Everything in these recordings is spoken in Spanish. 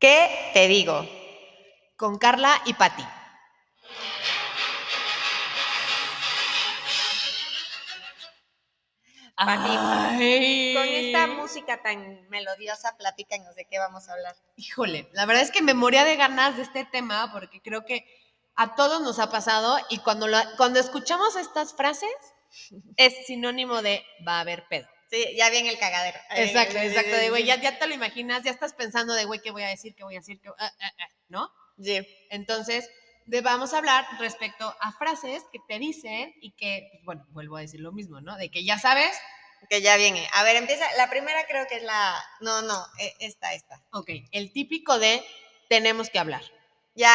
¿Qué te digo? Con Carla y Patti. Ay. Con esta música tan melodiosa, platícanos de qué vamos a hablar. Híjole, la verdad es que me moría de ganas de este tema porque creo que a todos nos ha pasado y cuando, lo- cuando escuchamos estas frases es sinónimo de va a haber pedo. Sí, ya viene el cagadero. Exacto, exacto. De güey, ya, ya te lo imaginas, ya estás pensando de güey, ¿qué voy a decir? ¿Qué voy a decir? ¿Qué- ah, ah, ah", ¿No? Sí. Entonces, de, vamos a hablar respecto a frases que te dicen y que, pues, bueno, vuelvo a decir lo mismo, ¿no? De que ya sabes, Que ya viene. A ver, empieza. La primera creo que es la. No, no, e- esta, esta. ok, el típico de tenemos que hablar. Ya,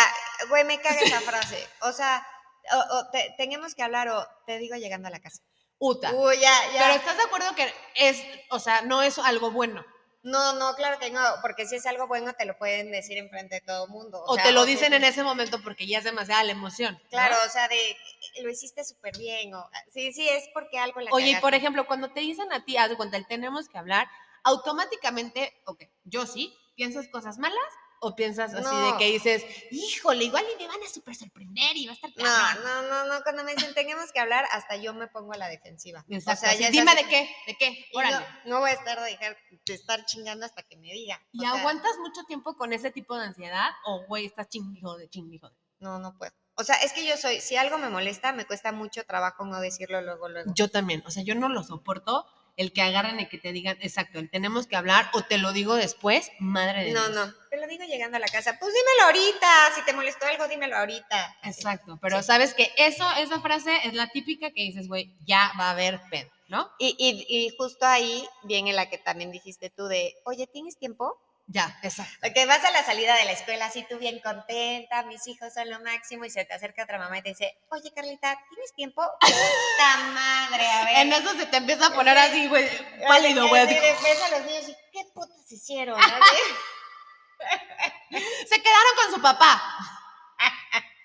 güey, me caga esa frase. O sea, o, o te- tenemos que hablar o te digo llegando a la casa. Uta. Uy, ya, ya. Pero estás de acuerdo que es, o sea, no es algo bueno. No, no, claro que no, porque si es algo bueno te lo pueden decir enfrente de todo el mundo. O, sea, te lo dicen en ese momento porque ya es demasiada la emoción. ¿no? Claro, o sea, de lo hiciste súper bien. O, sí, sí, es porque algo la Oye, y por ejemplo, cuando te dicen a ti, haz de cuenta, el tenemos que hablar, automáticamente, ok, yo sí, piensas cosas malas o piensas así de No. que dices, híjole, igual y me van a súper sorprender y va a estar No, cabrón". no, no, no, cuando me dicen tenemos que hablar, hasta yo me pongo a la defensiva. Exacto, o sea, ya dime así- de qué, de qué, órale. No, no voy a estar de, dejar, de estar chingando hasta que me diga. ¿Y sea, aguantas mucho tiempo con ese tipo de ansiedad o, güey, estás chingijo de chingijo de? No, no puedo. O sea, es que yo soy, si algo me molesta, me cuesta mucho trabajo no decirlo luego, luego. Yo también, o sea, yo no lo soporto el que agarran y que te digan, exacto, el tenemos que hablar o te lo digo después, madre de No, Dios. no, lo digo llegando a la casa. Pues dímelo ahorita, si te molestó algo, dímelo ahorita. Exacto, pero Sí. sabes que eso, esa frase es la típica que dices, güey, ya va a haber pedo, ¿no? Y, y, y justo ahí viene la que también dijiste tú de, oye, ¿tienes tiempo? Ya, exacto. Porque vas a la salida de la escuela así tú bien contenta, mis hijos son lo máximo y se te acerca otra mamá y te dice, oye Carlita, ¿tienes tiempo? Puta madre, a ver. En eso se te empieza a poner así, güey, pálido, güey. ves a los niños y, ¿qué putas hicieron? no? Se quedaron con su papá.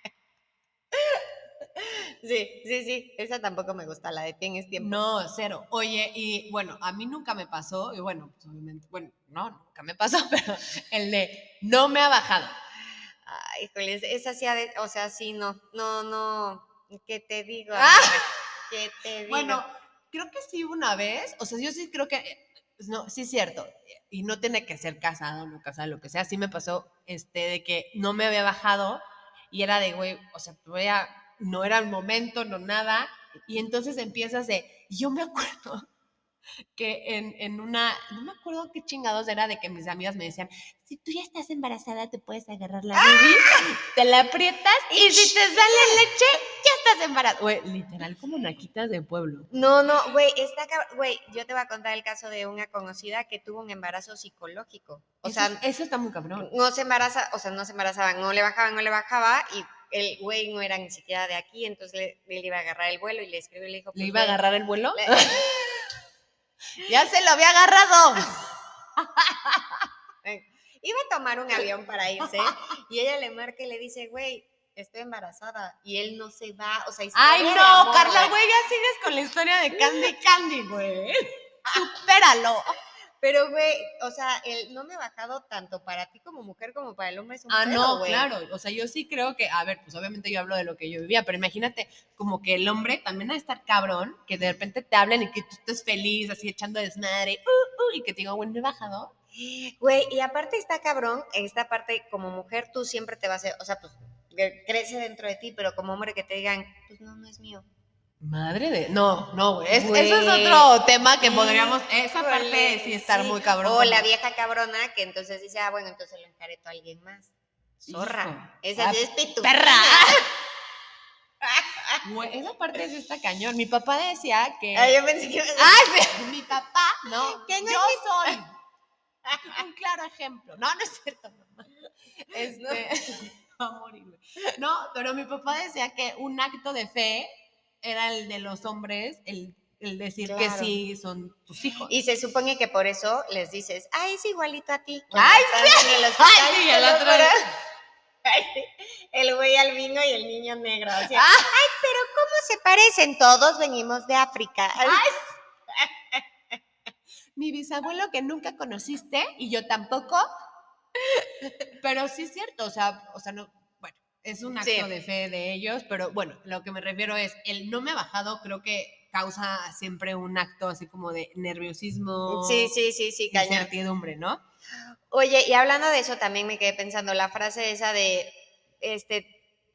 Sí, sí, sí, esa tampoco me gusta, la de tienes tiempo. No, cero. Oye, y bueno, a mí nunca me pasó, y bueno, pues obviamente, bueno, no, nunca me pasó, pero el de no me ha bajado. Ay, híjole, es- esa sí, o sea, sí, no, no, no, ¿qué te digo? Ah. ¿Qué te digo? Bueno, creo que sí una vez, o sea, yo sí creo que, pues, no, sí es cierto, y no tiene que ser casado no casado, lo que sea, sí me pasó, este, de que no me había bajado y era de, güey, o sea, voy no era el momento, no nada, y entonces empiezas de, yo me acuerdo que en, en una, no me acuerdo qué chingados era de que mis amigas me decían, si tú ya estás embarazada, te puedes agarrar la boobie, te la aprietas y si te sale leche, ya estás embarazada. Güey, literal como naquitas de pueblo. No, no, güey, está güey, yo te voy a contar el caso de una conocida que tuvo un embarazo psicológico. O eso, sea, eso está muy cabrón. no se embaraza, o sea, no se embarazaba, no le bajaba, no le bajaba y el güey no era ni siquiera de aquí, entonces le, él iba a agarrar el vuelo y le escribió y le dijo, ¿Le pues, iba a agarrar el vuelo? le- ya se lo había agarrado. iba a tomar un avión para irse y ella le marca y le dice, güey, estoy embarazada y él no se va, o sea, Ay, no, amor, Carla, güey, ya sigues con la historia de Candy Candy, güey. Supéralo. Pero, güey, o sea, el no me ha bajado tanto para ti como mujer como para el hombre es un Ah, pedo, no, güey. claro. O sea, yo sí creo que, a ver, pues obviamente yo hablo de lo que yo vivía, pero imagínate como que el hombre también ha de estar cabrón, que de repente te hablen y que tú estés feliz, así echando desmadre, uh, uh, y que te digan, bueno, he bajado. Güey, y aparte está cabrón, en esta parte como mujer tú siempre te vas a, o sea, pues crece dentro de ti, pero como hombre que te digan, pues no, no es mío. Madre de. No, no, güey. es- Güey. Eso es otro tema que podríamos. Esa parte sí estar sí. muy cabrón. O la vieja cabrona que entonces dice, ah, bueno, entonces lo encareto a alguien más. Zorra. Hijo. Esa Ah, sí es pitu. ¡Perra! Güey, esa parte sí está cañón. Mi papá decía que. Ah, yo pensé que ibas a decir, ¡Ay, sí! Mi papá, no. Que no yo soy un claro ejemplo. No, no es cierto, mamá. Este. va a morir. No, pero mi papá decía que un acto de fe era el de los hombres, el, el decir que sí son tus hijos. Y se supone que por eso les dices, ah, es igualito a ti. Ay, en el hospital, Ay, sí, el otro- juro. Ay, sí, El güey albino y el niño negro. así, Ah. Ay, pero ¿cómo se parecen? Todos venimos de África. Ay, Mi bisabuelo que nunca conociste y yo tampoco. Pero sí es cierto, o sea, o sea, no, es un acto Sí. de fe de ellos, pero bueno, lo que me refiero es, el no me ha bajado creo que causa siempre un acto así como de nerviosismo, Sí, sí, sí, sí, cañón. incertidumbre, ¿no? Oye, y hablando de eso, también me quedé pensando la frase esa de, este,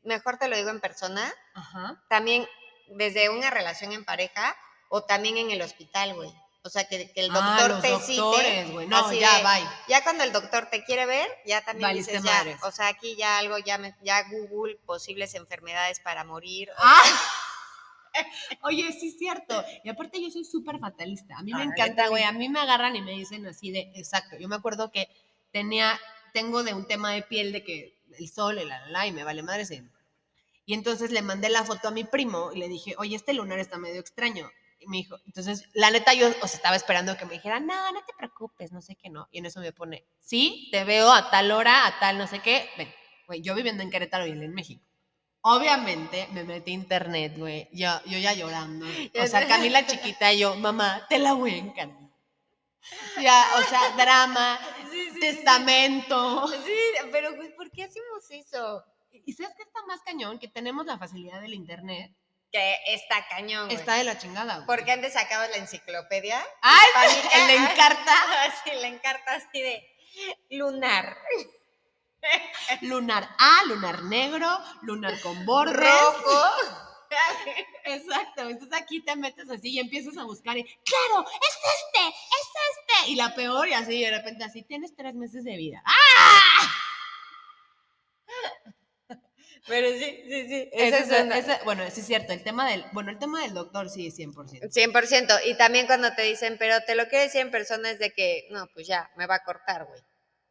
mejor te lo digo en persona, Ajá. también desde una relación en pareja o también en el hospital, güey. O sea, que, que el Ah, doctor los te doctores, cite. no, así ya, de- bye. Ya cuando el doctor te quiere ver, ya también Valiste dices, ya, madres. o sea, aquí ya algo, ya, me- ya Google, posibles enfermedades para morir. ¡Ah! Oye, sí es cierto. Y aparte yo soy súper fatalista. A mí me Ah, encanta, güey. A mí me agarran y me dicen así de, exacto. Yo me acuerdo que tenía, tengo de un tema de piel de que el sol, y la, la, la, y me vale madre. Y entonces le mandé la foto a mi primo y le dije, oye, este lunar está medio extraño. Me dijo, entonces, la neta, yo o sea, estaba esperando que me dijera, no, no te preocupes, no sé qué, no. Y en eso me pone, sí, te veo a tal hora, a tal no sé qué. Ven, güey, yo viviendo en Querétaro y él en México. Obviamente me metí a internet, güey. Yo, yo ya llorando. O sea, Camila chiquita, yo, mamá, te la voy a encantar. Ya, o sea, drama, Sí, sí, sí, sí. testamento. Sí, pero güey, ¿por qué hacemos eso? ¿Y sabes qué está más cañón? Que tenemos la facilidad del internet. Que está cañón, güey. Está de la chingada, güey. Porque antes sacabas la enciclopedia. ¡Ay! hispánica, el ah, encarta Sí, la encarta así de lunar, lunar A, lunar negro, lunar con bordes. rojo. Exacto. Entonces aquí te metes así y empiezas a buscar y, claro, es este, es este. Y la peor, y así de repente así, tienes tres meses de vida. ¡Ah! Pero sí, sí, sí. Ese es- es una- ese- bueno, sí es cierto. El tema del, bueno, el tema del doctor sí, 100%. 100%. Y también cuando te dicen, pero te lo quiero decir en persona, es de que, no, pues ya, me va a cortar, güey.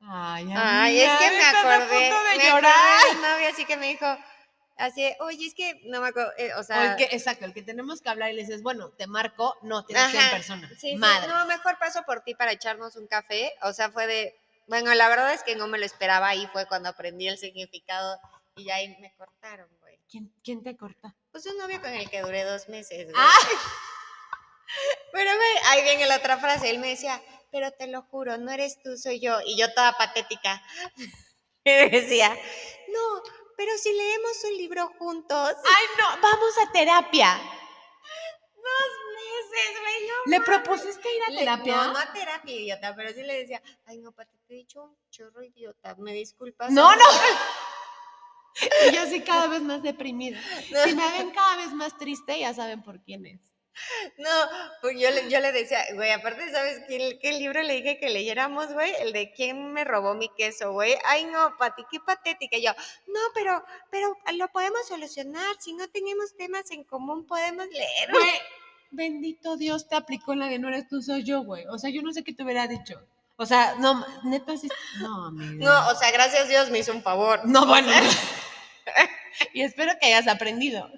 Ay, Ay, es que me estás a acordé. punto de me llorar. acordé de novio así que me dijo, así, de, oye, es que no me acuerdo, eh, o O sea. el que, exacto, el que tenemos que hablar y le dices, bueno, te marco, no, tienes que ir en persona. Sí, sí, Madre. no, mejor paso por ti para echarnos un café. O sea, fue de, bueno, la verdad es que no me lo esperaba, ahí fue cuando aprendí el significado y ya ahí me cortaron, güey. ¿Quién, quién te corta? Pues un novio con el que duré dos meses, güey. Ah. Pero güey, ahí viene la otra frase, él me decía, pero te lo juro, no eres tú, soy yo. Y yo toda patética. Y decía, no, pero si leemos un libro juntos. Ay, no, vamos a terapia. Dos meses, güey, no ¿Le propusiste ir a Le- terapia? No, no a terapia, idiota, pero sí le decía, ay, no, Pati, te he dicho un chorro idiota, me disculpas. No, amiga". no. Y yo así cada vez más deprimida. Si me ven cada vez más triste, ya saben por quién es. No, pues yo le, yo le decía, güey, aparte, ¿sabes qué, qué libro le dije que leyéramos, güey? El de ¿Quién me robó mi queso, güey? Ay, no, Pati, qué patética. Y yo, no, pero, pero lo podemos solucionar. Si no tenemos temas en común, podemos leer. Güey, bendito Dios te aplicó la de no eres tú, soy yo, güey. O sea, yo no sé qué te hubiera dicho. O sea, no, neta sí. No, amiga. No, o sea, gracias Dios me hizo un favor. No, bueno. y espero que hayas aprendido.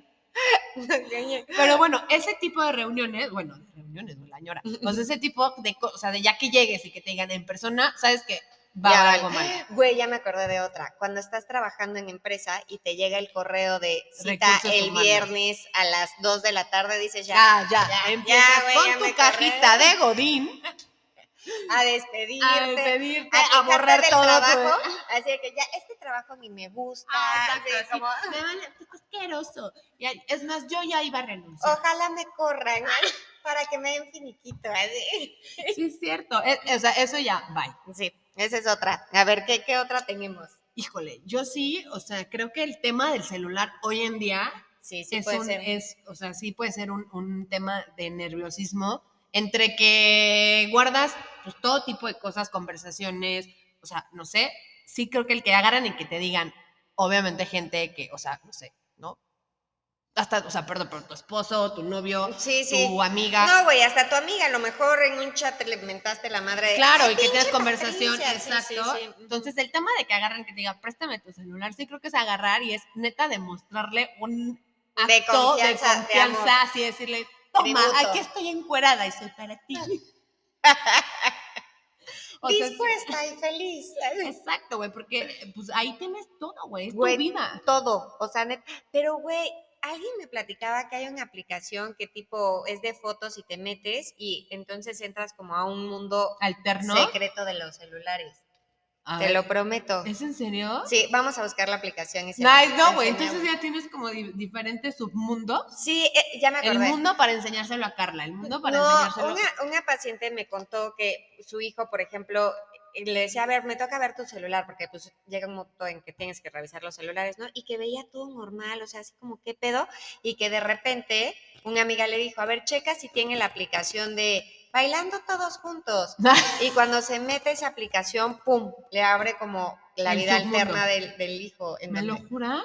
Pero bueno, ese tipo de reuniones, bueno, de reuniones, no la ñora. O sea, ese tipo de cosas, o sea, de ya que llegues y que te digan en persona, sabes que va Ya a haber algo mal. Güey, ya me acordé de otra. Cuando estás trabajando en empresa y te llega el correo de cita Recursos el humanos. viernes a las 2 de la tarde, dices ya, Ya, ya, ya, empiezas güey, con ya tu cajita de Godín a despedirte, a despedirte, a, a quejarte borrar del todo trabajo. Así de que ya, este trabajo ni me gusta. Ah, así exacto, como, así, me vale, pues, asqueroso. Y es más, yo ya iba a renunciar. ojalá me corran para que me den finiquito. Así. Sí, es cierto. Es- o sea, eso ya, bye. Sí, esa es otra. A ver, ¿qué, qué otra tenemos? Híjole, yo sí, o sea, creo que el tema del celular hoy en día Sí, sí es puede un, ser. es, o sea, sí puede ser un, un tema de nerviosismo entre que guardas pues, todo tipo de cosas, conversaciones, o sea, no sé, sí creo que el que agarran y que te digan, obviamente gente que, o sea, no sé, ¿no? Hasta, o sea, perdón, pero tu esposo, tu novio, Sí, sí. tu amiga. No, güey, hasta tu amiga, a lo mejor en un chat le mentaste la madre de. Claro, "Ay, y que tienes conversación, Patricia". Sí, sí, exacto. sí. Entonces, el tema de que agarran, que te diga, préstame tu celular, sí creo que es agarrar y es neta demostrarle un acto De de confianza, de así decirle, toma, Tributo. aquí estoy encuerada y soy para ti. O sea, sí, dispuesta y feliz. exacto, güey, porque pues ahí tienes todo, güey, es Güey, tu vida. Todo, o sea, net- pero güey, alguien me platicaba que hay una aplicación que tipo es de fotos y te metes y entonces entras como a un mundo Alterno. secreto de los celulares. A te ver, lo prometo. ¿Es en serio? Sí, vamos a buscar la aplicación. Y se la- Nice, no, güey. Entonces ya tienes como di- diferentes submundos. Sí, eh, ya me El acordé. mundo para enseñárselo a Carla, el mundo para no, enseñárselo una, una paciente me contó que su hijo, por ejemplo, eh, le decía, a ver, me toca ver tu celular, porque pues llega un momento en que tienes que revisar los celulares, ¿no? Y que veía todo normal, o sea, así como, ¿qué pedo? Y que de repente una amiga le dijo, a ver, checa si tiene la aplicación de bailando todos juntos. Y cuando se mete esa aplicación, ¡pum! Le abre como la El vida submundo. alterna del, del hijo. en ¿Me lo juras?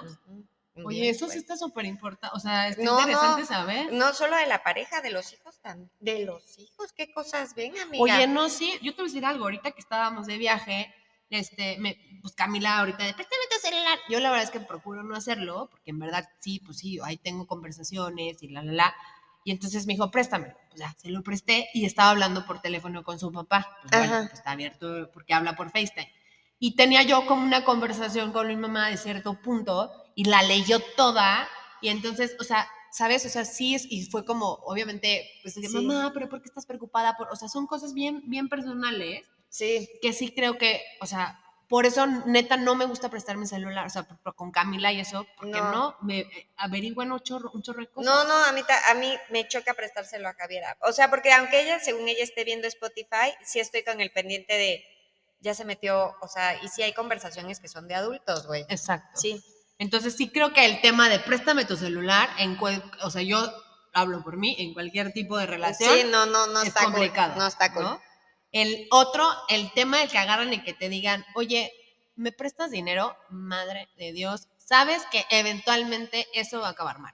Oye, eso sí güey. está súper importante. O sea, está No, interesante no. saber. No solo de la pareja, de los hijos también. De los hijos, ¿qué cosas ven, amiga? Oye, no, sí, yo te voy a decir algo. Ahorita que estábamos de viaje, este, me, pues Camila ahorita de préstame tu celular. Yo la verdad es que procuro no hacerlo, porque en verdad sí, pues sí, ahí tengo conversaciones y la, la, la. Y entonces me dijo, préstame. Pues ya, se lo presté y estaba hablando por teléfono con su papá. Pues bueno, pues está abierto porque habla por FaceTime. Y tenía yo como una conversación con mi mamá de cierto punto y la leyó toda. Y entonces, o sea, ¿sabes? O sea, sí es, y fue como, obviamente, pues, de, Sí. mamá, pero ¿por qué estás preocupada? Por, o sea, son cosas bien, bien personales Sí, que sí creo que, o sea, por eso neta no me gusta prestar mi celular, o sea, por- por- con Camila y eso, porque No. no, me eh, averiguan un chorro, un chorro de cosas. No, no, a mí, ta- a mí me choca prestárselo a Javiera. O sea, porque aunque ella, según ella, esté viendo Spotify, sí estoy con el pendiente de, ya se metió, o sea, y sí hay conversaciones que son de adultos, güey. Exacto. Sí, Entonces sí creo que el tema de préstame tu celular, en cual- o sea, yo hablo por mí, en cualquier tipo de relación, sí, no, no, no es está complicado. cool. No está cool. ¿no? El otro, el tema de que agarran y que te digan, oye, ¿me prestas dinero? Madre de Dios, sabes que eventualmente eso va a acabar mal.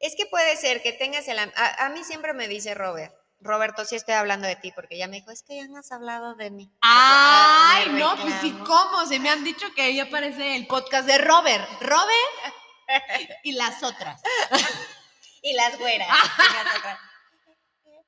Es que puede ser que tengas el... A, a mí siempre me dice Robert, Roberto, sí estoy hablando de ti, porque ya me dijo, es que ya no has hablado de mí. Ay, Ah, me no, pues sí. ¿cómo? Se me han dicho que ahí aparece el podcast de Robert. Robert y las otras. Y las güeras. y las otras.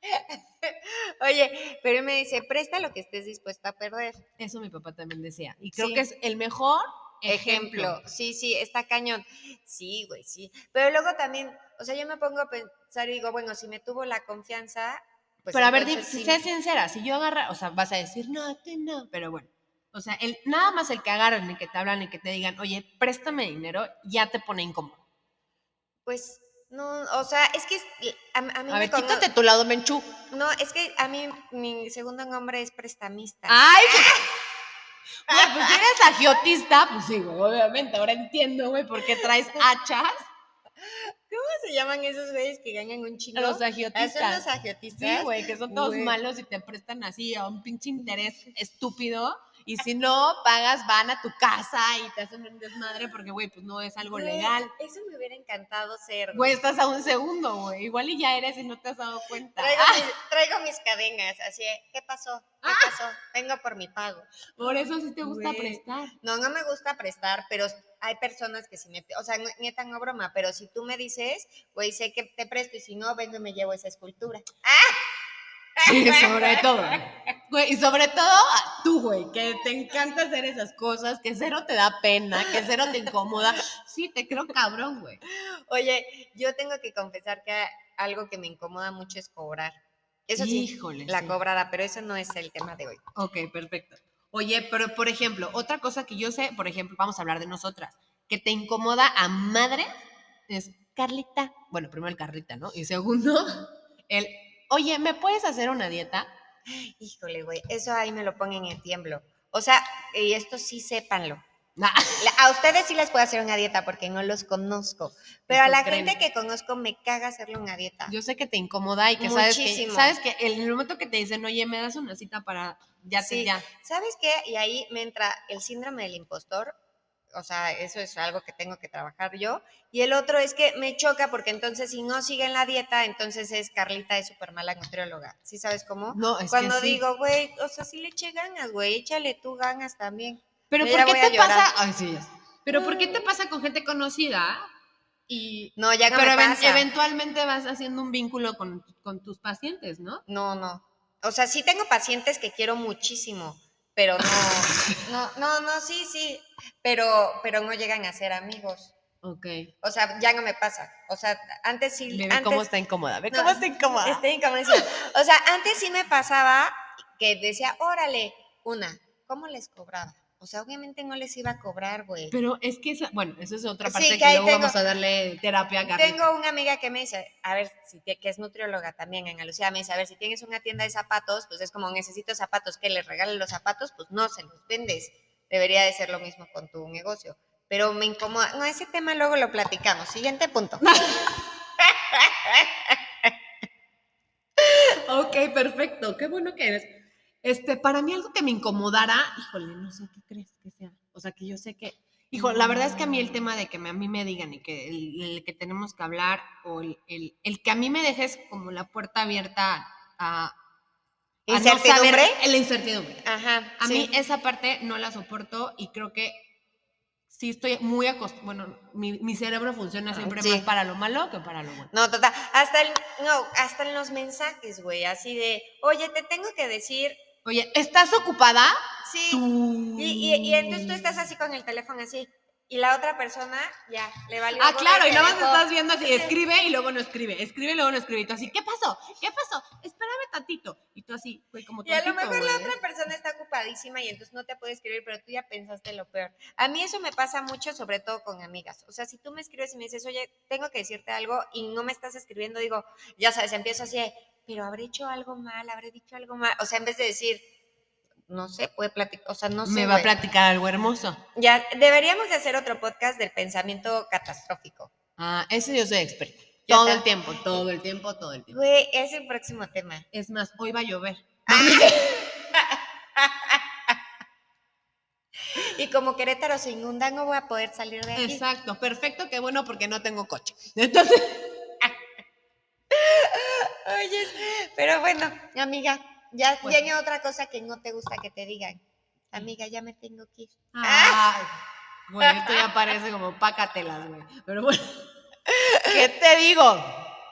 Oye, pero él me dice, presta lo que estés dispuesto a perder. Eso mi papá también decía. Y creo Sí. que es el mejor Ejemplo. ejemplo. Sí, sí, está cañón. Sí, güey, sí. Pero luego también, o sea, yo me pongo a pensar y digo, bueno, si me tuvo la confianza, pues pero a ver, sí. sé sincera, si yo agarra, o sea, vas a decir, no, tú no, pero bueno. O sea, el, nada más el que agarran y que te hablan y que te digan, oye, préstame dinero, ya te pone incómodo. Pues, no, o sea, es que a, a mí A me ver, cono- quítate tu lado, Menchú. No, es que a mí mi segundo nombre es prestamista. ¡Ay! Güey, pues si eres agiotista, pues sí, güey, obviamente. Ahora entiendo, güey, por qué traes hachas ¿Cómo se llaman esos güeyes que ganan un chingo? los Ah, agiotistas. ¿Son los agiotistas? Sí, güey, que son todos Güey. malos y te prestan así a un pinche interés estúpido. Y si no pagas, van a tu casa y te hacen un desmadre porque, güey, pues no es algo legal. Eso me hubiera encantado ser. Güey, estás a un segundo, güey. Igual y ya eres y no te has dado cuenta. Traigo, Ah, mis, traigo mis cadenas, así, ¿qué pasó? ¿Qué pasó? Vengo por mi pago. por eso sí te gusta prestar. No, no me gusta prestar, pero hay personas que si me, o sea, neta no broma, pero si tú me dices, güey, sé que te presto y si no, vengo y me llevo esa escultura. Sí, sobre todo. Güey, y sobre todo tú, güey, que te encanta hacer esas cosas, que cero te da pena, que cero te incomoda. Sí, te creo cabrón, güey. Oye, yo tengo que confesar que algo que me incomoda mucho es cobrar. Eso sí, Híjole. la sí. cobrada, pero eso no es el tema de hoy. Ok, perfecto. Oye, pero por ejemplo, otra cosa que yo sé, por ejemplo, vamos a hablar de nosotras, que te incomoda a madre es Carlita. Bueno, primero el Carlita, ¿no? Y segundo, el, oye, ¿me puedes hacer una dieta? Híjole, güey, eso ahí me lo ponen en tiemblo. O sea, y esto sí sépanlo. Nah, A ustedes sí les puedo hacer una dieta porque no los conozco, pero a la gente que conozco me caga hacerle una dieta. yo sé que te incomoda y que sabes que, sabes que el momento que te dicen, oye, me das una cita para, ya te, Sí. ya. ¿Sabes qué? Y ahí me entra el síndrome del impostor. O sea, eso es algo que tengo que trabajar yo. Y el otro es que me choca porque entonces si no siguen la dieta, entonces es Carlita es súper mala nutrióloga. ¿Sí sabes cómo? No, es Cuando que sí. digo, güey, o sea, sí le eché ganas, güey, échale tú ganas también. pero ¿por qué te pasa? Ay, sí, ya. Pero ¿por qué te pasa con gente conocida? Y, No, ya no pero me pasa. eventualmente vas haciendo un vínculo con, con tus pacientes, ¿no? No, no. O sea, sí tengo pacientes que quiero muchísimo, pero no, no, no, no, sí, sí, pero, pero no llegan a ser amigos. Ok. O sea, ya no me pasa. O sea, antes sí, Ve, antes, cómo está incómoda. Ve No, cómo está incómoda. Estoy incomodísima. O sea, antes sí me pasaba que decía, órale, una, ¿cómo les cobraba? O sea, obviamente no les iba a cobrar, güey. Pero es que, esa, bueno, eso es otra Sí, parte que que, luego tengo- vamos a darle terapia a Carlita. Tengo una amiga que me dice, a ver, si que es nutrióloga también en Lucía, me dice, a ver, si tienes una tienda de zapatos, pues es como necesito zapatos, que les regalen los zapatos, pues no se los vendes. Debería de ser lo mismo con tu negocio. Pero me incomoda. No, ese tema luego lo platicamos. Siguiente punto. Ok, perfecto. Qué bueno que eres. Este, para mí algo que me incomodara, híjole, no sé qué crees que sea. O sea, que yo sé que, hijo, la verdad es que a mí el tema de que me- a mí me digan y que el, el que tenemos que hablar o el, el- el que a mí me dejes como la puerta abierta a, a no ¿Incertidumbre? saber- la incertidumbre. Ajá. A sí. mí esa parte no la soporto y creo que sí estoy muy acostumbrada, bueno, mi, mi cerebro funciona siempre Sí. más para lo malo que para lo bueno. No, total. Hasta el, no, hasta en los mensajes, güey, así de, oye, te tengo que decir, Oye, ¿estás ocupada? sí. Y, y, y entonces tú estás así con el teléfono así. Y la otra persona ya le valió. Ah, claro, y te nada más dejó. estás viendo así, Sí. escribe y luego no escribe, escribe y luego no escribe. Y tú así, ¿qué pasó? ¿Qué pasó? Espérame tantito. Y tú así, güey, como Y a lo mejor la otra persona está ocupadísima y entonces no te puede escribir, pero tú ya pensaste lo peor. A mí eso me pasa mucho, sobre todo con amigas. O sea, si tú me escribes y me dices, oye, tengo que decirte algo y no me estás escribiendo, digo, ya sabes, empiezo así, pero habré hecho algo mal, habré dicho algo mal. O sea, en vez de decir, no sé, puede platicar, o sea, no sé. Me va a platicar algo hermoso. Ya, deberíamos de hacer otro podcast del pensamiento catastrófico. Ah, ese yo soy experta. Ya Todo está. el tiempo, todo el tiempo, todo el tiempo. Güey, es el próximo tema. Es más, hoy va a llover. Y como Querétaro se inunda, no voy a poder salir de aquí. Exacto, perfecto, qué bueno porque no tengo coche. Entonces, Oye, pero bueno, amiga, ya Bueno. viene otra cosa que no te gusta que te digan. Amiga, ya me tengo que ir. ay, güey, esto ya parece como pácatelas, güey. Pero bueno, ¿qué te digo?